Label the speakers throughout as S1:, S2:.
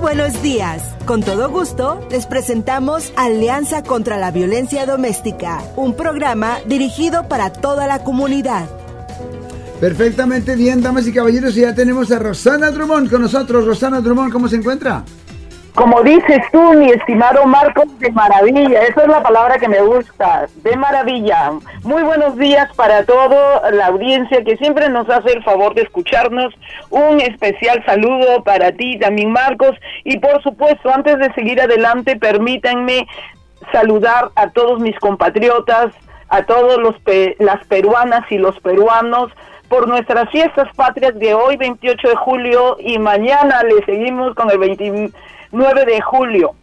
S1: Buenos días. Con todo gusto, les presentamos Alianza contra la Violencia Doméstica, un programa dirigido para toda la comunidad.
S2: Perfectamente bien, damas y caballeros, y ya tenemos a Rosana Drummond con nosotros. Rosana Drummond, ¿cómo se encuentra?
S3: Como dices tú, mi estimado Marcos, de maravilla. Esa es la palabra que me gusta, de maravilla. Muy buenos días para toda la audiencia que siempre nos hace el favor de escucharnos. Un especial saludo para ti también, Marcos. Y por supuesto, antes de seguir adelante, permítanme saludar a todos mis compatriotas, a todos los las peruanas y los peruanos por nuestras fiestas patrias de hoy, 28 de julio, y mañana le seguimos con el 29 de julio.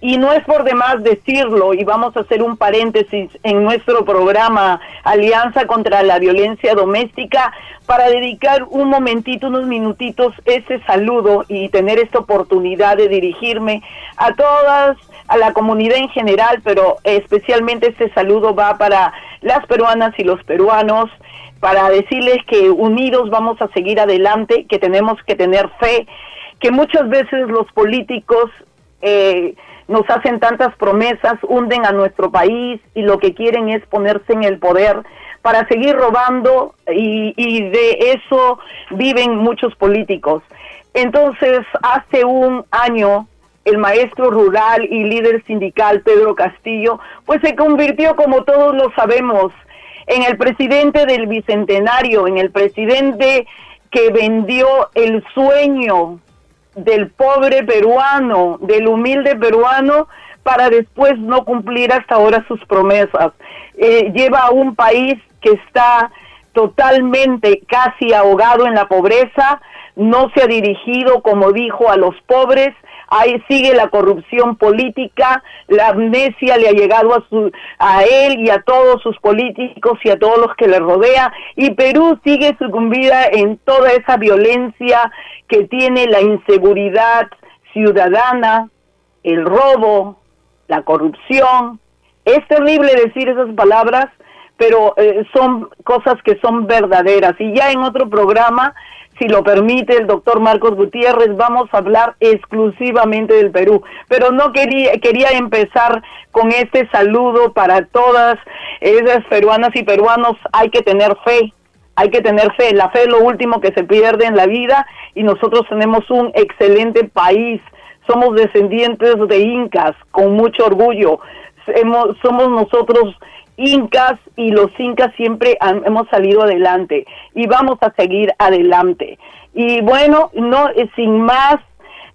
S3: Y no es por demás decirlo, y vamos a hacer un paréntesis en nuestro programa Alianza contra la Violencia Doméstica, para dedicar un momentito, unos minutitos, ese saludo y tener esta oportunidad de dirigirme a todas, a la comunidad en general, pero especialmente este saludo va para las peruanas y los peruanos, para decirles que unidos vamos a seguir adelante, que tenemos que tener fe, que muchas veces los políticos eh, nos hacen tantas promesas, hunden a nuestro país y lo que quieren es ponerse en el poder para seguir robando y, y de eso viven muchos políticos. Entonces, hace un año, el maestro rural y líder sindical Pedro Castillo, pues se convirtió, como todos lo sabemos, en el presidente del Bicentenario, en el presidente que vendió el sueño del pobre peruano, del humilde peruano, para después no cumplir hasta ahora sus promesas. Eh, lleva a un país que está totalmente casi ahogado en la pobreza, no se ha dirigido, como dijo, a los pobres, ahí sigue la corrupción política, la amnesia le ha llegado a, su, a él y a todos sus políticos y a todos los que le rodea, y Perú sigue sucumbida en toda esa violencia que tiene la inseguridad ciudadana, el robo, la corrupción. Es terrible decir esas palabras, pero eh, son cosas que son verdaderas. Y ya en otro programa si lo permite el doctor Marcos Gutiérrez, vamos a hablar exclusivamente del Perú. Pero no quería, quería empezar con este saludo para todas esas peruanas y peruanos. Hay que tener fe, hay que tener fe. La fe es lo último que se pierde en la vida y nosotros tenemos un excelente país. Somos descendientes de incas con mucho orgullo. somos nosotros incas y los incas siempre hemos salido adelante y vamos a seguir adelante. Y bueno, no sin más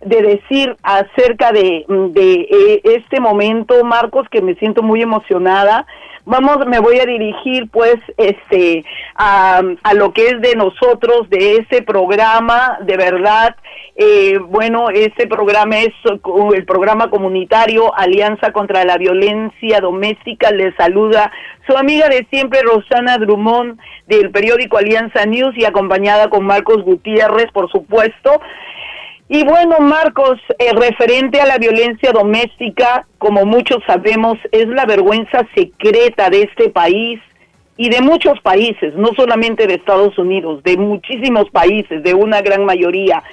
S3: de decir acerca de, de eh, este momento, Marcos, que me siento muy emocionada. Vamos, me voy a dirigir pues este a, lo que es de nosotros, de ese programa, de verdad, eh, bueno, este programa es el programa comunitario Alianza contra la Violencia Doméstica. Les saluda su amiga de siempre, Rosana Drummond, del periódico Alianza News y acompañada con Marcos Gutiérrez, por supuesto. Y bueno, Marcos, eh, referente a la violencia doméstica, como muchos sabemos, es la vergüenza secreta de este país y de muchos países, no solamente de Estados Unidos, de muchísimos países, de una gran mayoría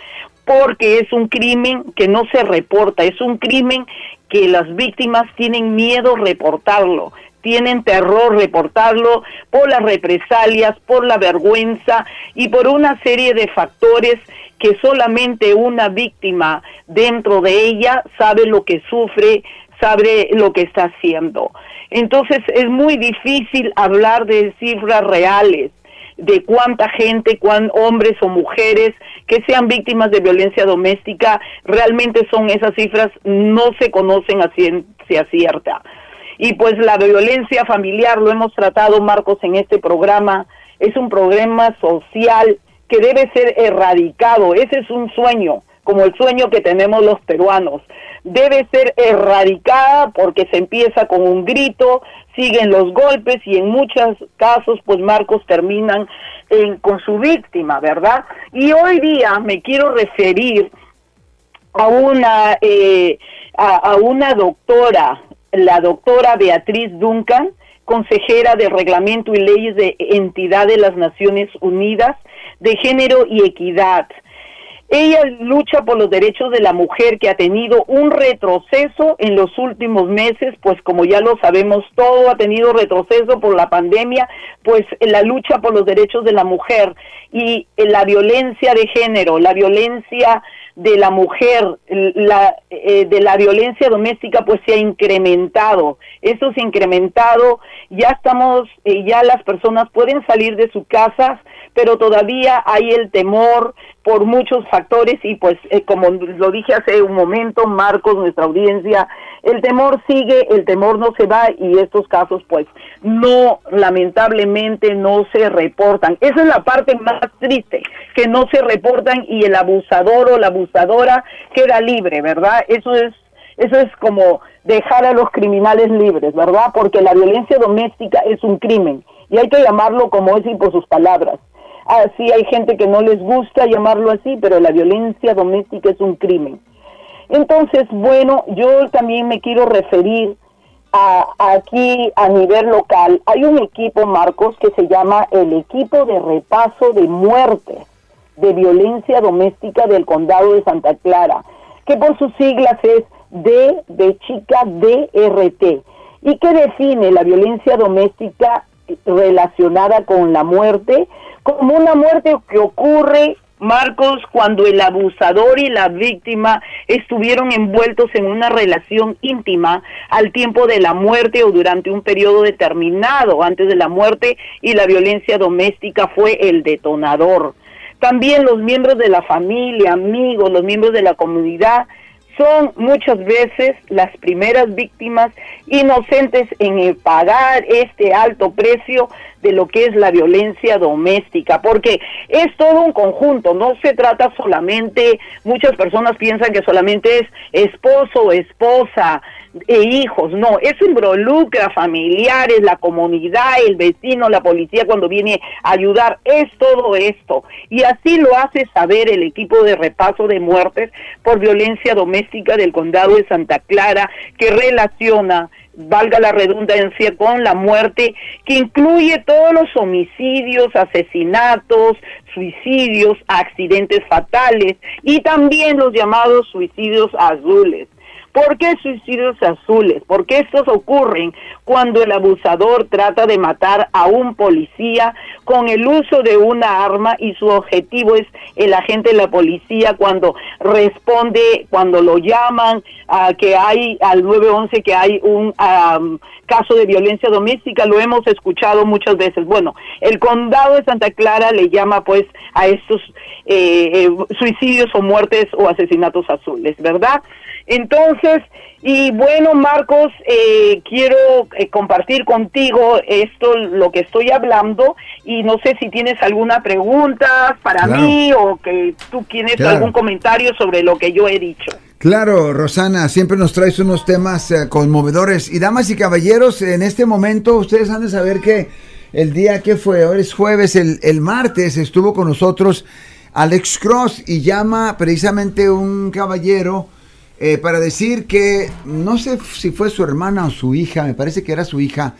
S3: porque es un crimen que no se reporta, es un crimen que las víctimas tienen miedo reportarlo, tienen terror reportarlo por las represalias, por la vergüenza y por una serie de factores que solamente una víctima dentro de ella sabe lo que sufre, sabe lo que está haciendo. Entonces es muy difícil hablar de cifras reales de cuánta gente, cuán hombres o mujeres que sean víctimas de violencia doméstica, realmente son esas cifras, no se conocen a ciencia cierta. Y pues la violencia familiar, lo hemos tratado, Marcos, en este programa, es un problema social que debe ser erradicado. Ese es un sueño, como el sueño que tenemos los peruanos. Debe ser erradicada porque se empieza con un grito, siguen los golpes y en muchos casos pues Marcos terminan con su víctima, ¿verdad? Y hoy día me quiero referir a una, eh, a, una doctora, la doctora Beatriz Duncan, consejera de Reglamento y Leyes de Entidad de las Naciones Unidas de Género y Equidad. Ella lucha por los derechos de la mujer que ha tenido un retroceso en los últimos meses, pues como ya lo sabemos todo, ha tenido retroceso por la pandemia, pues la lucha por los derechos de la mujer y la violencia de género, la violencia de la mujer, la, eh, de la violencia doméstica, pues se ha incrementado. Eso se ha incrementado, ya estamos, eh, ya las personas pueden salir de sus casas, pero todavía hay el temor por muchos factores y pues eh, como lo dije hace un momento, Marcos, nuestra audiencia, el temor sigue, el temor no se va y estos casos pues no, lamentablemente no se reportan. Esa es la parte más triste, que no se reportan y el abusador o la abusadora queda libre, ¿verdad? Eso es eso es como dejar a los criminales libres, ¿verdad? Porque la violencia doméstica es un crimen y hay que llamarlo como es y por sus palabras. Así hay gente que no les gusta llamarlo así, pero la violencia doméstica es un crimen. Entonces, bueno, yo también me quiero referir a, aquí a nivel local. Hay un equipo, Marcos, que se llama el equipo de repaso de muerte de violencia doméstica del condado de Santa Clara, que por sus siglas es D de chica DRT, y que define la violencia doméstica relacionada con la muerte como una muerte que ocurre Marcos, cuando el abusador y la víctima estuvieron envueltos en una relación íntima al tiempo de la muerte o durante un periodo determinado antes de la muerte y la violencia doméstica fue el detonador. También los miembros de la familia, amigos, los miembros de la comunidad son muchas veces las primeras víctimas inocentes en pagar este alto precio de lo que es la violencia doméstica, porque es todo un conjunto, no se trata solamente, muchas personas piensan que solamente es esposo esposa, e hijos, no, eso involucra familiares, la comunidad, el vecino, la policía cuando viene a ayudar, es todo esto. Y así lo hace saber el equipo de repaso de muertes por violencia doméstica del condado de Santa Clara, que relaciona valga la redundancia, con la muerte, que incluye todos los homicidios, asesinatos, suicidios, accidentes fatales y también los llamados suicidios azules. ¿Por qué suicidios azules? Porque estos ocurren cuando el abusador trata de matar a un policía con el uso de una arma y su objetivo es el agente de la policía cuando responde, cuando lo llaman a que hay al 911 que hay un caso de violencia doméstica, lo hemos escuchado muchas veces. Bueno, el condado de Santa Clara le llama pues a estos eh, eh, suicidios o muertes o asesinatos azules, ¿verdad? Entonces, y bueno, Marcos, eh, quiero eh, compartir contigo esto, lo que estoy hablando, y no sé si tienes alguna pregunta para mí o que tú tienes algún comentario sobre lo que yo he dicho.
S2: Claro, Rosana, siempre nos traes unos temas eh, conmovedores. Y damas y caballeros, en este momento ustedes han de saber que el día que fue, hoy es jueves, el, el martes estuvo con nosotros Alex Cross y llama precisamente un caballero eh, para decir que no sé si fue su hermana o su hija, me parece que era su hija,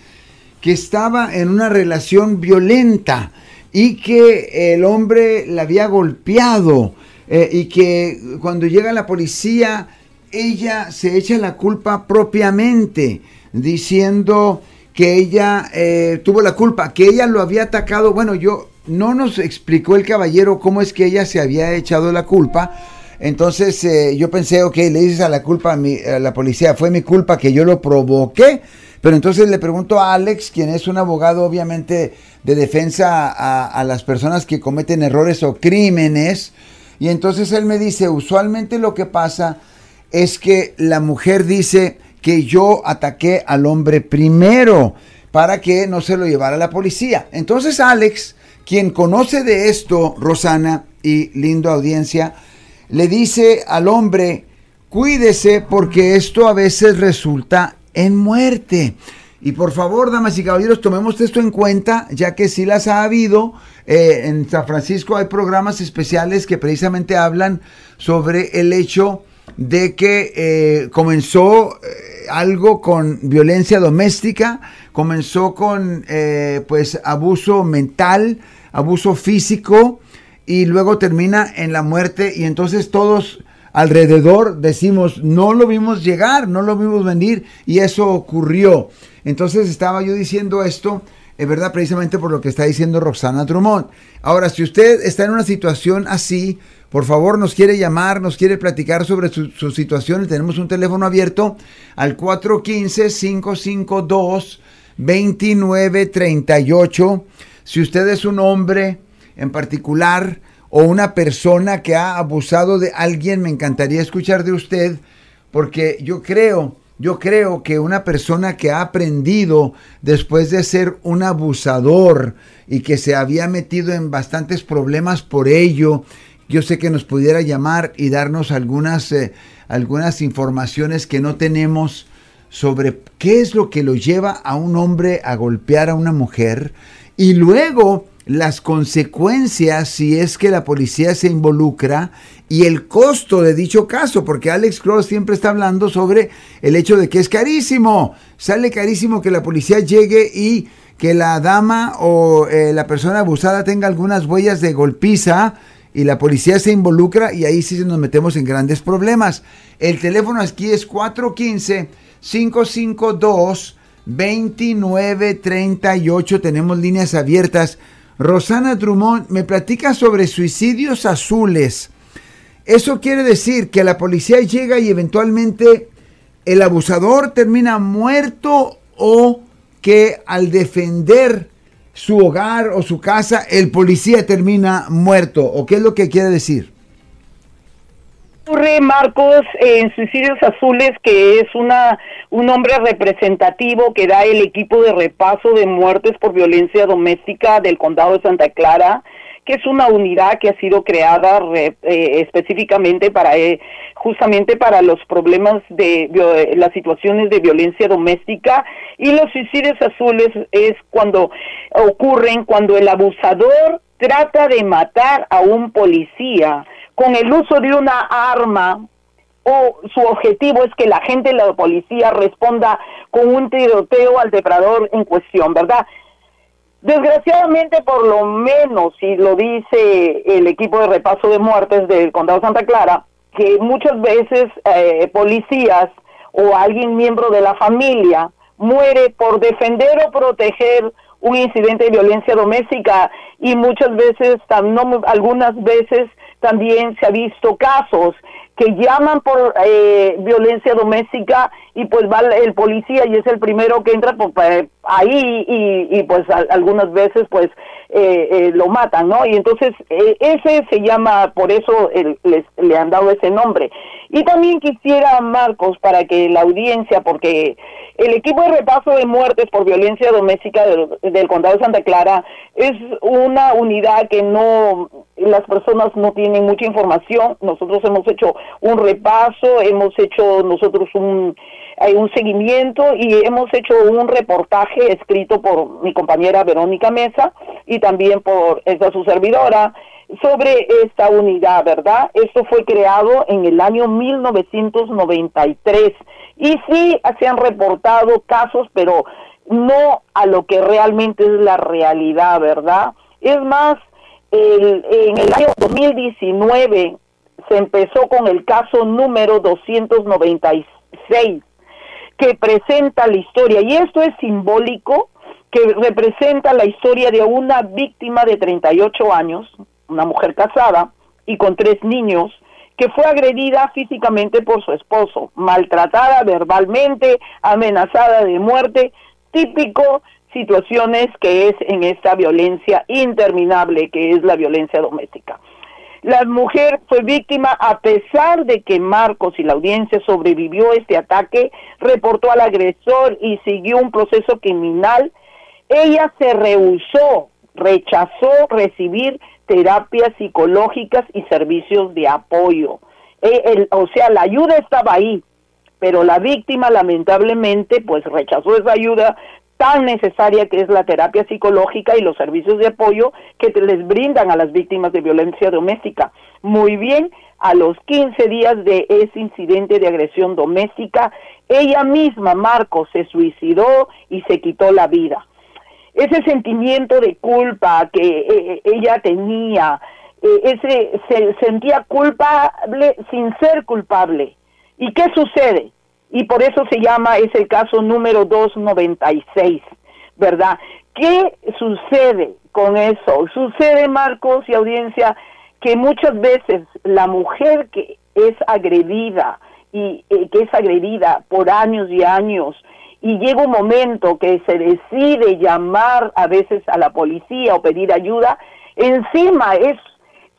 S2: que estaba en una relación violenta y que el hombre la había golpeado eh, y que cuando llega la policía ella se echa la culpa propiamente diciendo que ella eh, tuvo la culpa, que ella lo había atacado. Bueno, yo no nos explicó el caballero cómo es que ella se había echado la culpa entonces eh, yo pensé, ok, le dices a la culpa a, mi, la policía, fue mi culpa que yo lo provoqué. Pero entonces le pregunto a Alex, quien es un abogado obviamente de defensa a, a, las personas que cometen errores o crímenes, y entonces él me dice, usualmente lo que pasa es que la mujer dice que yo ataqué al hombre primero para que no se lo llevara la policía. Entonces Alex, quien conoce de esto, Rosana y lindo audiencia, le dice al hombre, cuídese porque esto a veces resulta en muerte. Y por favor, damas y caballeros, tomemos esto en cuenta, ya que sí las ha habido. Eh, en San Francisco hay programas especiales que precisamente hablan sobre el hecho de que eh, comenzó eh, algo con violencia doméstica, comenzó con pues abuso mental, abuso físico, y luego termina en la muerte y entonces todos alrededor decimos, no lo vimos llegar, no lo vimos venir y eso ocurrió. Entonces estaba yo diciendo esto, es verdad, precisamente por lo que está diciendo Roxana Drummond. Ahora, si usted está en una situación así, por favor nos quiere llamar, nos quiere platicar sobre su, su situación, tenemos un teléfono abierto al 415-552-2938. Si usted es un hombre en particular, o una persona que ha abusado de alguien, me encantaría escuchar de usted, porque yo creo, yo creo que una persona que ha aprendido después de ser un abusador y que se había metido en bastantes problemas por ello, yo sé que nos pudiera llamar y darnos algunas, eh, algunas informaciones que no tenemos sobre qué es lo que lo lleva a un hombre a golpear a una mujer y luego las consecuencias si es que la policía se involucra y el costo de dicho caso, porque Alex Cross siempre está hablando sobre el hecho de que es carísimo, sale carísimo que la policía llegue y que la dama o eh, la persona abusada tenga algunas huellas de golpiza y la policía se involucra y ahí sí nos metemos en grandes problemas. El teléfono aquí es 415 552 2938, tenemos líneas abiertas Rosana Drummond me platica sobre suicidios azules. Eso quiere decir que la policía llega y eventualmente el abusador termina muerto o que al defender su hogar o su casa el policía termina muerto. ¿O qué es lo que quiere decir?
S3: Ocurre, Marcos, en Suicidios Azules, que es una un nombre representativo que da el equipo de repaso de muertes por violencia doméstica del condado de Santa Clara, que es una unidad que ha sido creada eh, específicamente para eh, justamente para los problemas de las situaciones de violencia doméstica. Y los suicidios azules es cuando ocurren cuando el abusador trata de matar a un policía con el uso de una arma o su objetivo es que la gente la policía responda con un tiroteo al depredador en cuestión, ¿verdad? Desgraciadamente, por lo menos, si lo dice el equipo de repaso de muertes del condado Santa Clara, que muchas veces eh, policías o alguien miembro de la familia muere por defender o proteger un incidente de violencia doméstica y muchas veces, algunas veces también se ha visto casos que llaman por eh, violencia doméstica y pues va el policía y es el primero que entra pues, pues ahí y, pues algunas veces pues eh, eh, lo matan, ¿no? Y entonces ese se llama, por eso les, le han dado ese nombre. Y también quisiera, Marcos, para que la audiencia, porque el equipo de repaso de muertes por violencia doméstica del condado de Santa Clara es una unidad que no las personas no tienen mucha información. Nosotros hemos hecho un repaso, hemos hecho nosotros un, un seguimiento y hemos hecho un reportaje escrito por mi compañera Verónica Mesa y también por esta su servidora sobre esta unidad, ¿verdad? Esto fue creado en el año 1993 y sí se han reportado casos, pero no a lo que realmente es la realidad, ¿verdad? Es más, el, en el año 2019 se empezó con el caso número 296 que presenta la historia y esto es simbólico que representa la historia de una víctima de 38 años, una mujer casada y con tres niños que fue agredida físicamente por su esposo, maltratada verbalmente, amenazada de muerte, típico situaciones que es en esta violencia interminable que es la violencia doméstica. La mujer fue víctima a pesar de que Marcos y la audiencia sobrevivió este ataque, reportó al agresor y siguió un proceso criminal. Ella se rehusó, rechazó recibir terapias psicológicas y servicios de apoyo. Eh, o sea, la ayuda estaba ahí, pero la víctima lamentablemente pues rechazó esa ayuda tan necesaria que es la terapia psicológica y los servicios de apoyo que les brindan a las víctimas de violencia doméstica. Muy bien, a los 15 días de ese incidente de agresión doméstica, ella misma, Marco, se suicidó y se quitó la vida. Ese sentimiento de culpa que eh, ella tenía, eh, ese se sentía culpable sin ser culpable. ¿Y qué sucede? Y por eso se llama, es el caso número 296, ¿verdad? ¿Qué sucede con eso? Sucede, Marcos y audiencia, que muchas veces la mujer que es agredida y eh, que es agredida por años y años y llega un momento que se decide llamar a veces a la policía o pedir ayuda, encima es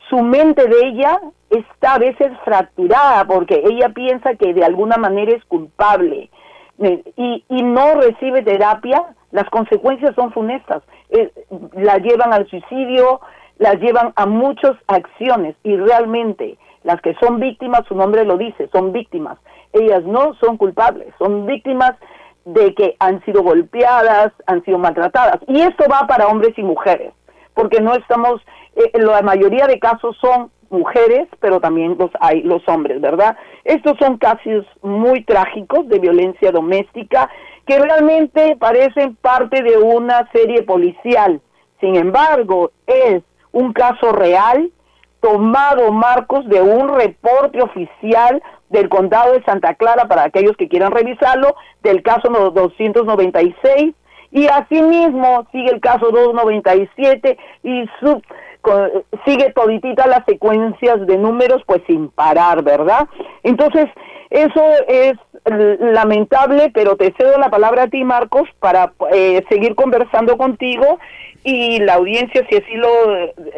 S3: su mente de ella está a veces fracturada porque ella piensa que de alguna manera es culpable eh, y, y no recibe terapia, las consecuencias son funestas. Eh, la llevan al suicidio, las llevan a muchas acciones y realmente las que son víctimas, su nombre lo dice, son víctimas. Ellas no son culpables, son víctimas de que han sido golpeadas, han sido maltratadas. Y esto va para hombres y mujeres, porque no estamos, eh, la mayoría de casos son mujeres, pero también los hay los hombres, ¿verdad? Estos son casos muy trágicos de violencia doméstica que realmente parecen parte de una serie policial. Sin embargo, es un caso real tomado marcos de un reporte oficial del condado de Santa Clara para aquellos que quieran revisarlo, del caso 296 y asimismo sigue el caso 297 y su, sigue toditita las secuencias de números pues sin parar, ¿verdad? Entonces, eso es lamentable, pero te cedo la palabra a ti, Marcos, para eh, seguir conversando contigo y la audiencia, si así lo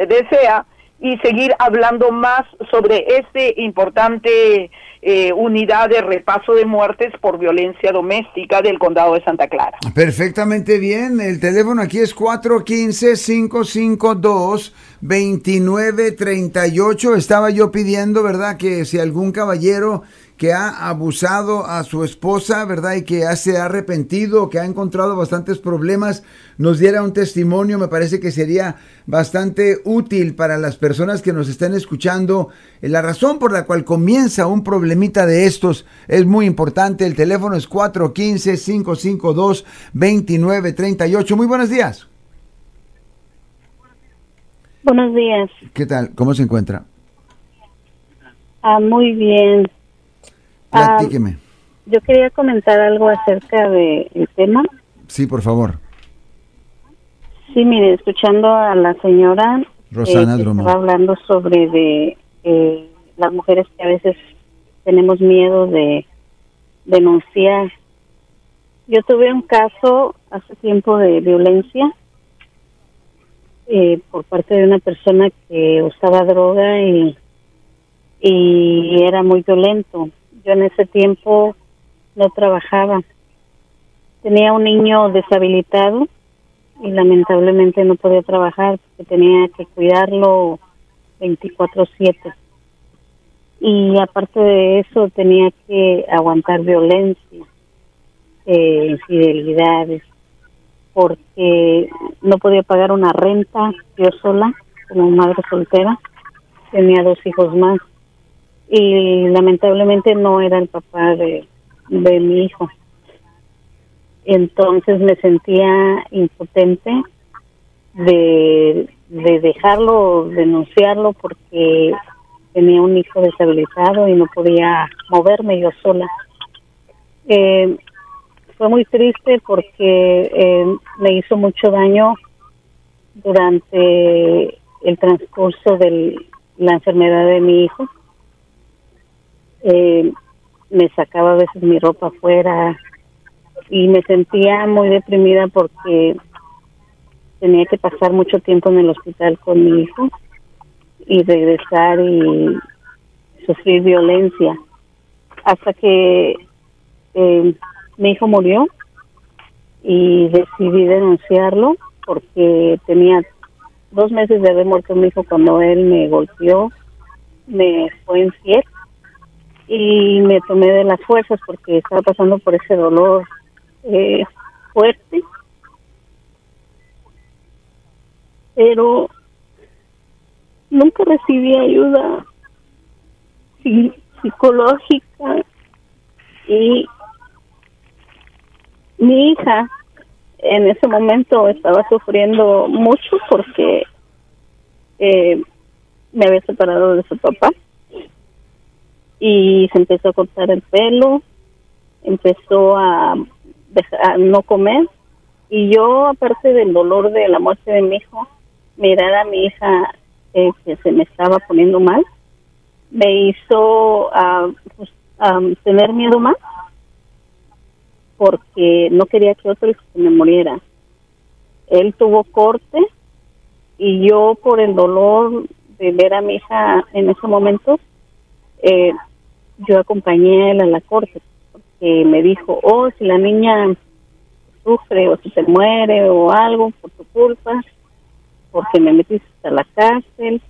S3: desea, y seguir hablando más sobre este importante eh, unidad de repaso de muertes por violencia doméstica del condado de Santa Clara.
S2: Perfectamente bien. El teléfono aquí es 415-552-2938. Estaba yo pidiendo, ¿verdad? Que si algún caballero que ha abusado a su esposa, ¿verdad? Y que se ha arrepentido, que ha encontrado bastantes problemas, nos diera un testimonio, me parece que sería bastante útil para las personas que nos están escuchando. La razón por la cual comienza un problemita de estos es muy importante. El teléfono es 415-552-2938. Muy buenos días.
S4: Buenos días.
S2: ¿Qué tal? ¿Cómo se encuentra?
S4: Ah, muy bien.
S2: Platíqueme.
S4: yo quería comentar algo acerca del tema.
S2: Sí, por favor.
S4: Sí, mire, escuchando a la señora
S2: Rosana
S4: eh, estaba hablando sobre de eh, las mujeres que a veces tenemos miedo de denunciar. Yo tuve un caso hace tiempo de violencia eh, por parte de una persona que usaba droga y, y era muy violento. Yo en ese tiempo no trabajaba. Tenía un niño deshabilitado y lamentablemente no podía trabajar porque tenía que cuidarlo 24/7. Y aparte de eso tenía que aguantar violencia, eh, infidelidades, porque no podía pagar una renta yo sola, como madre soltera. Tenía dos hijos más y lamentablemente no era el papá de, de mi hijo. Entonces me sentía impotente de, de dejarlo, denunciarlo porque tenía un hijo deshabilitado y no podía moverme yo sola. Eh, fue muy triste porque eh, me hizo mucho daño durante el transcurso de la enfermedad de mi hijo eh, me sacaba a veces mi ropa afuera y me sentía muy deprimida porque tenía que pasar mucho tiempo en el hospital con mi hijo y regresar y sufrir violencia. Hasta que eh, mi hijo murió y decidí denunciarlo porque tenía dos meses de haber muerto mi hijo cuando él me golpeó, me fue infiel y me tomé de las fuerzas porque estaba pasando por ese dolor eh, fuerte. Pero nunca recibí ayuda psicológica y mi hija en ese momento estaba sufriendo mucho porque eh, me había separado de su papá y se empezó a cortar el pelo, empezó a, a no comer y yo, aparte del dolor de la muerte de mi hijo, mirar a mi hija eh, que se me estaba poniendo mal, me hizo uh, tener miedo más porque no quería que otro hijo se me muriera. Él tuvo corte y yo por el dolor de ver a mi hija en ese momento, eh, yo acompañé a él a la corte porque me dijo, oh, si la niña sufre o si se muere o algo por tu culpa, porque me metiste a la cárcel.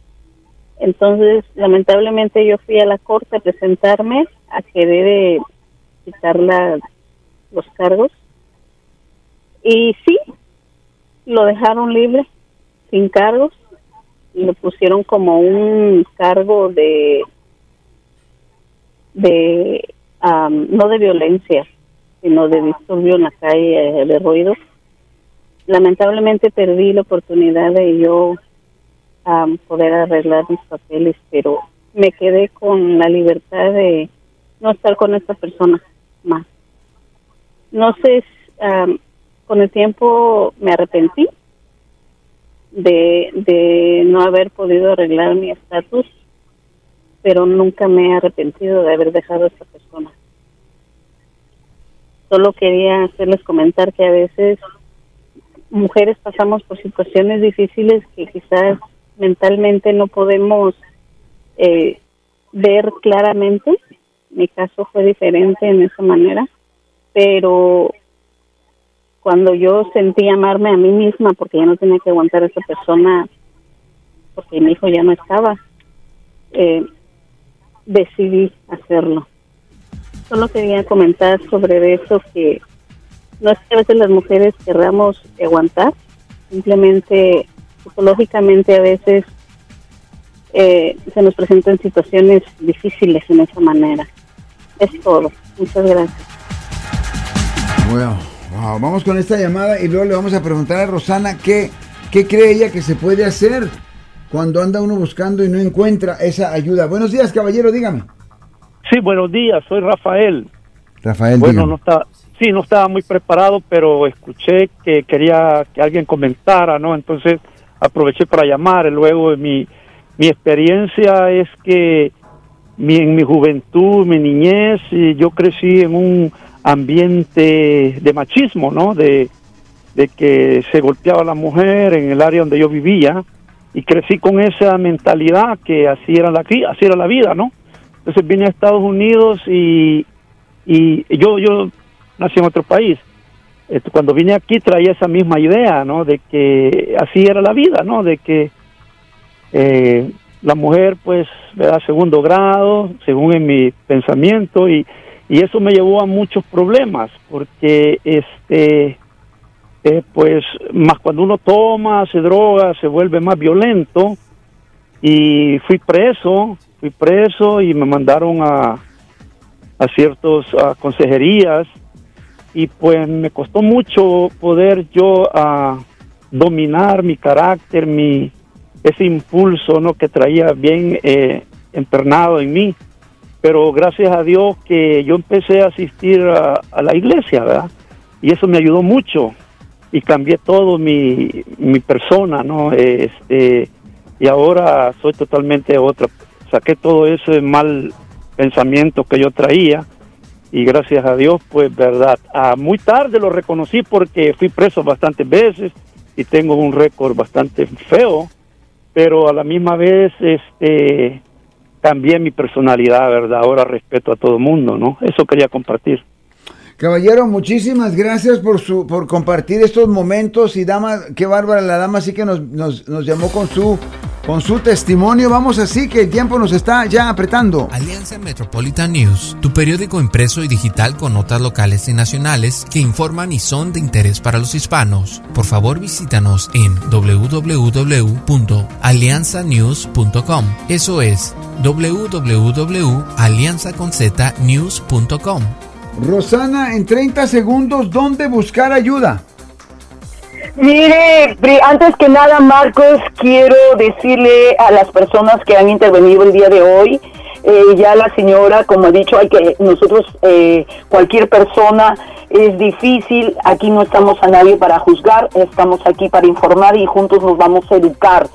S4: Entonces, lamentablemente yo fui a la corte a presentarme a querer quitar los cargos. Y sí, lo dejaron libre, sin cargos, y lo pusieron como un cargo de, de no de violencia, sino de disturbio en la calle, de ruido. Lamentablemente perdí la oportunidad de yo poder arreglar mis papeles, pero me quedé con la libertad de no estar con esta persona más. No sé, con el tiempo me arrepentí de, de no haber podido arreglar mi estatus, pero nunca me he arrepentido de haber dejado a esta persona. Solo quería hacerles comentar que a veces mujeres pasamos por situaciones difíciles que quizás mentalmente no podemos eh, ver claramente. Mi caso fue diferente en esa manera, pero cuando yo sentí amarme a mí misma porque ya no tenía que aguantar a esa persona porque mi hijo ya no estaba, eh, decidí hacerlo. Solo quería comentar sobre eso que no es que a veces las mujeres queramos aguantar, simplemente psicológicamente a veces eh, se nos presentan situaciones difíciles en esa manera. Es todo. Muchas gracias.
S2: Bueno, vamos con esta llamada y luego le vamos a preguntar a Rosana qué, qué cree ella que se puede hacer cuando anda uno buscando y no encuentra esa ayuda. Buenos días, caballero, dígame.
S5: Sí, buenos días, soy Rafael.
S2: Rafael,
S5: bueno, no está, sí, no estaba muy preparado, pero escuché que quería que alguien comentara, ¿no? Entonces aproveché para llamar. Luego mi, mi experiencia es que mi, en mi juventud, mi niñez, yo crecí en un ambiente de machismo, ¿no? De, de que se golpeaba a la mujer en el área donde yo vivía y crecí con esa mentalidad que así era la, así era la vida, ¿no? Entonces vine a Estados Unidos y, y yo, yo nací en otro país este, cuando vine aquí traía esa misma idea, ¿no? De que así era la vida, ¿no? De que eh, la mujer, pues, me da segundo grado, según en mi pensamiento, y, y eso me llevó a muchos problemas, porque, este, eh, pues, más cuando uno toma, se droga, se vuelve más violento, y fui preso, fui preso y me mandaron a, a ciertas consejerías y pues me costó mucho poder yo uh, dominar mi carácter, mi ese impulso no que traía bien eh, empernado en mí. Pero gracias a Dios que yo empecé a asistir a, la iglesia, ¿verdad? Y eso me ayudó mucho y cambié todo mi, mi persona, ¿no? Este, y ahora soy totalmente otra. Saqué todo ese mal pensamiento que yo traía y gracias a Dios, pues verdad, ah, muy tarde lo reconocí porque fui preso bastantes veces y tengo un récord bastante feo, pero a la misma vez este cambié mi personalidad, ¿verdad? Ahora respeto a todo el mundo, ¿no? Eso quería compartir.
S2: Caballero, muchísimas gracias por su por compartir estos momentos y dama, qué bárbara la dama sí que nos, nos, nos llamó con su con su testimonio. Vamos así que el tiempo nos está ya apretando.
S6: Alianza Metropolitan News, tu periódico impreso y digital con notas locales y nacionales que informan y son de interés para los hispanos. Por favor, visítanos en www.alianzanews.com. Eso es www.alianzaconznews.com.
S2: Rosana, en 30 segundos, ¿dónde buscar ayuda?
S3: Mire, antes que nada, Marcos, quiero decirle a las personas que han intervenido el día de hoy, eh, ya la señora, como ha dicho, hay que nosotros, eh, cualquier persona, es difícil, aquí no estamos a nadie para juzgar, estamos aquí para informar y juntos nos vamos a educar.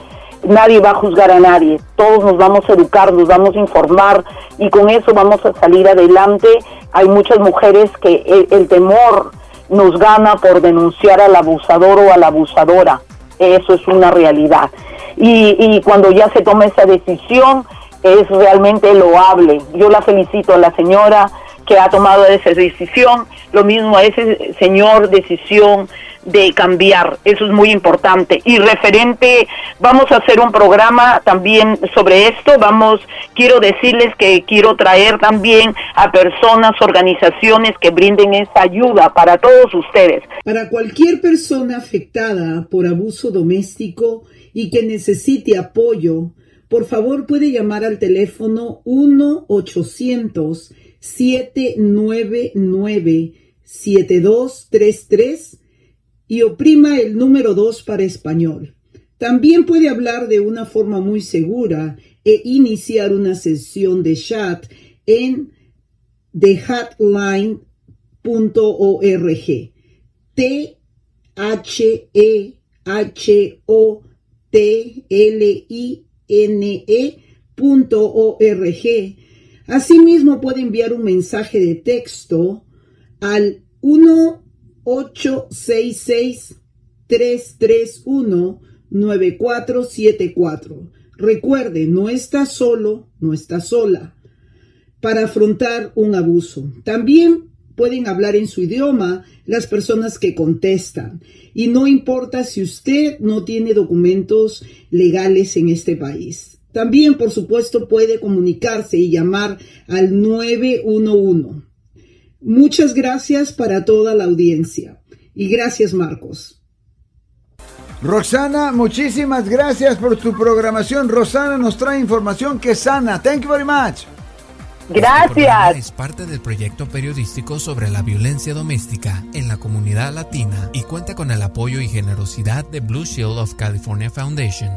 S3: Nadie va a juzgar a nadie, todos nos vamos a educar, nos vamos a informar y con eso vamos a salir adelante. Hay muchas mujeres que el temor nos gana por denunciar al abusador o a la abusadora. Eso es una realidad. Y, y cuando ya se toma esa decisión, es realmente loable. Yo la felicito a la señora que ha tomado esa decisión, lo mismo a ese señor decisión de cambiar, eso es muy importante. Y referente, vamos a hacer un programa también sobre esto, vamos, quiero decirles que quiero traer también a personas, organizaciones que brinden esta ayuda para todos ustedes.
S7: Para cualquier persona afectada por abuso doméstico y que necesite apoyo, por favor puede llamar al teléfono 1 800 799 7233 y oprima el número 2 para español. También puede hablar de una forma muy segura e iniciar una sesión de chat en thehatline.org. T H E H O T L I N E.org. Asimismo puede enviar un mensaje de texto al 1-866-331-9474. Recuerde, no está solo, no está sola para afrontar un abuso. También pueden hablar en su idioma las personas que contestan. Y no importa si usted no tiene documentos legales en este país. También, por supuesto, puede comunicarse y llamar al 911. Muchas gracias para toda la audiencia. Y gracias, Marcos.
S2: Roxana, muchísimas gracias por tu programación. Rosana nos trae información que sana. Thank you very much.
S6: Este Gracias. es parte del proyecto periodístico sobre la violencia doméstica en la comunidad latina y cuenta con el apoyo y generosidad de Blue Shield of California Foundation.